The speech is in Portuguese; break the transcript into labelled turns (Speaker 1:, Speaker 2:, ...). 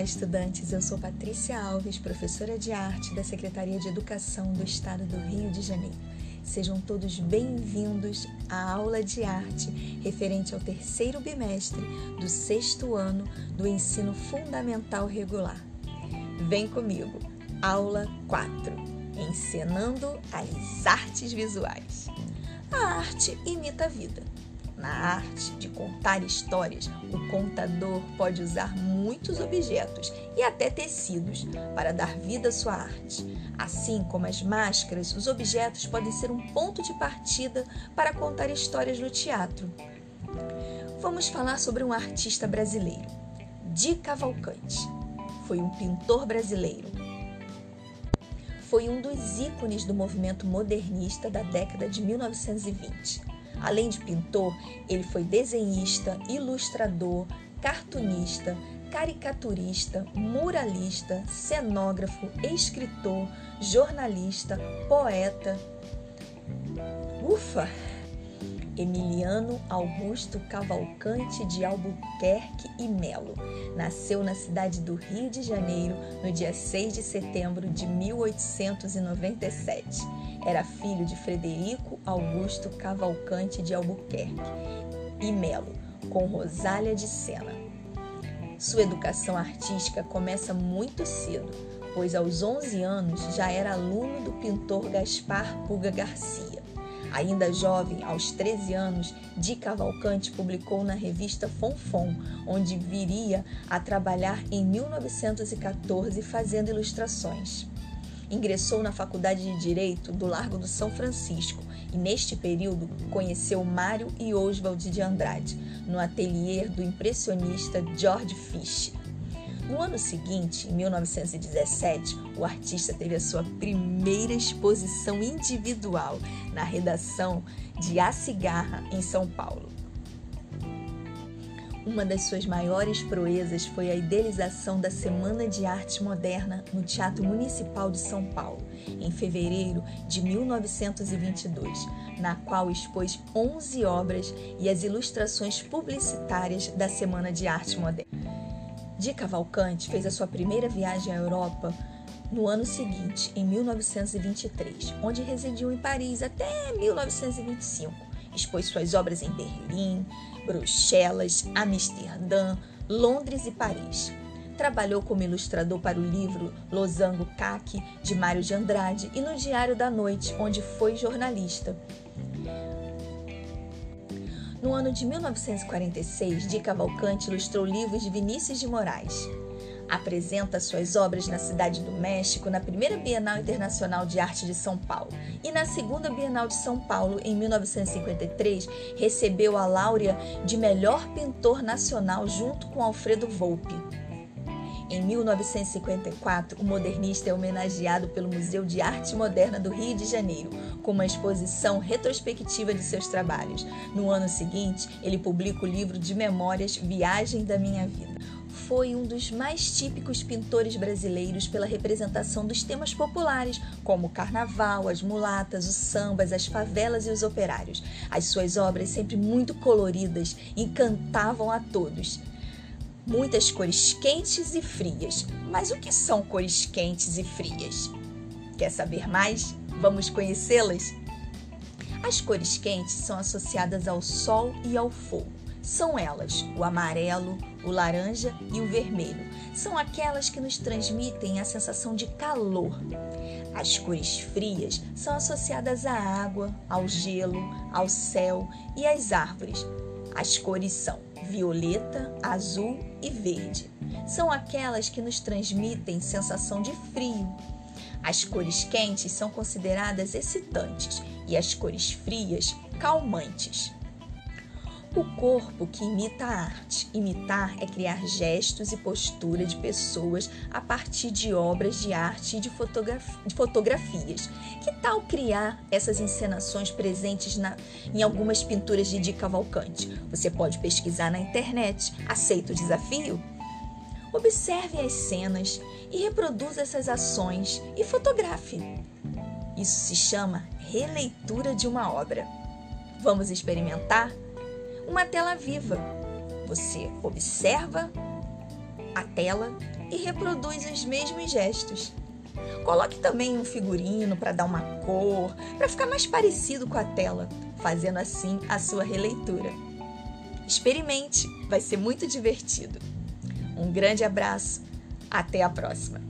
Speaker 1: Olá, estudantes! Eu sou Patrícia Alves, professora de arte da Secretaria de Educação do Estado do Rio de Janeiro. Sejam todos bem-vindos à aula de arte referente ao terceiro bimestre do sexto ano do ensino fundamental regular. Vem comigo, aula 4: Encenando as artes visuais. A arte imita a vida na arte de contar histórias, o contador pode usar muitos objetos e até tecidos para dar vida à sua arte. Assim como as máscaras, os objetos podem ser um ponto de partida para contar histórias no teatro. Vamos falar sobre um artista brasileiro, Di Cavalcante. Foi um pintor brasileiro. Foi um dos ícones do movimento modernista da década de 1920 Além de pintor, ele foi desenhista, ilustrador, cartunista, caricaturista, muralista, cenógrafo, escritor, jornalista, poeta. Ufa! Emiliano Augusto Cavalcante de Albuquerque e Melo. Nasceu na cidade do Rio de Janeiro no dia 6 de setembro de 1897. Era filho de Frederico Augusto Cavalcante de Albuquerque e Melo, com Rosália de Sena. Sua educação artística começa muito cedo, pois aos 11 anos já era aluno do pintor Gaspar Puga Garcia. Ainda jovem, aos 13 anos, Di Cavalcante publicou na revista Fonfon, onde viria a trabalhar em 1914 fazendo ilustrações. Ingressou na Faculdade de Direito do Largo do São Francisco e, neste período, conheceu Mário e Oswald de Andrade, no ateliê do impressionista George Fish. No ano seguinte, em 1917, o artista teve a sua primeira exposição individual na redação de A Cigarra, em São Paulo. Uma das suas maiores proezas foi a idealização da Semana de Arte Moderna no Teatro Municipal de São Paulo, em fevereiro de 1922, na qual expôs 11 obras e as ilustrações publicitárias da Semana de Arte Moderna. Di Cavalcante fez a sua primeira viagem à Europa no ano seguinte, em 1923, onde residiu em Paris até 1925 Expôs suas obras em Berlim, Bruxelas, Amsterdã, Londres e Paris. Trabalhou como ilustrador para o livro Losango Caque, de Mário de Andrade, e no Diário da Noite, onde foi jornalista. No ano de 1946, Di Cavalcante ilustrou livros de Vinícius de Moraes. Apresenta suas obras na Cidade do México na primeira Bienal Internacional de Arte de São Paulo e na segunda Bienal de São Paulo, em 1953, recebeu a Láurea de melhor pintor nacional junto com Alfredo Volpi. Em 1954, o modernista é homenageado pelo Museu de Arte Moderna do Rio de Janeiro, com uma exposição retrospectiva de seus trabalhos. No ano seguinte, ele publica o livro de memórias Viagem da Minha Vida foi um dos mais típicos pintores brasileiros pela representação dos temas populares, como o carnaval, as mulatas, os sambas, as favelas e os operários. As suas obras, sempre muito coloridas, encantavam a todos. Muitas cores quentes e frias. Mas o que são cores quentes e frias? Quer saber mais? Vamos conhecê-las? As cores quentes são associadas ao sol e ao fogo. São elas o amarelo, o laranja e o vermelho. São aquelas que nos transmitem a sensação de calor. As cores frias são associadas à água, ao gelo, ao céu e às árvores. As cores são violeta, azul e verde. São aquelas que nos transmitem sensação de frio. As cores quentes são consideradas excitantes e as cores frias calmantes. O corpo que imita a arte. Imitar é criar gestos e postura de pessoas a partir de obras de arte e de, fotografias. Que tal criar essas encenações presentes na, em algumas pinturas de Di Cavalcante? Você pode pesquisar na internet. Aceita o desafio? Observe as cenas e reproduza essas ações e fotografe. Isso se chama releitura de uma obra. Vamos experimentar? Uma tela viva. Você observa a tela e reproduz os mesmos gestos. Coloque também um figurino para dar uma cor, para ficar mais parecido com a tela, fazendo assim a sua releitura. Experimente, vai ser muito divertido. Um grande abraço, até a próxima!